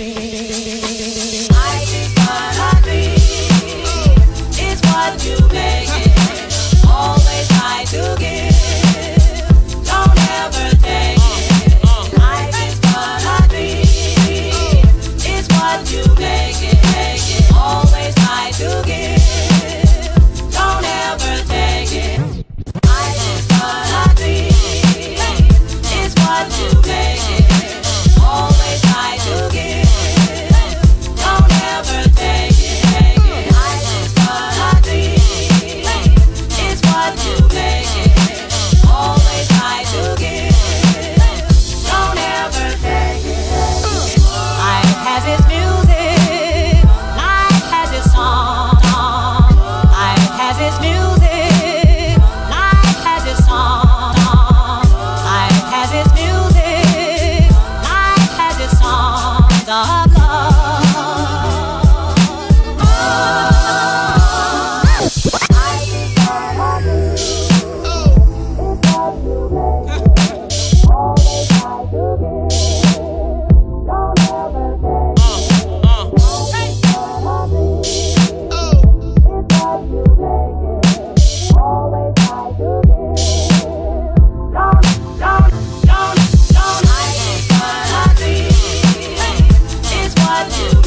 see.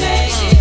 say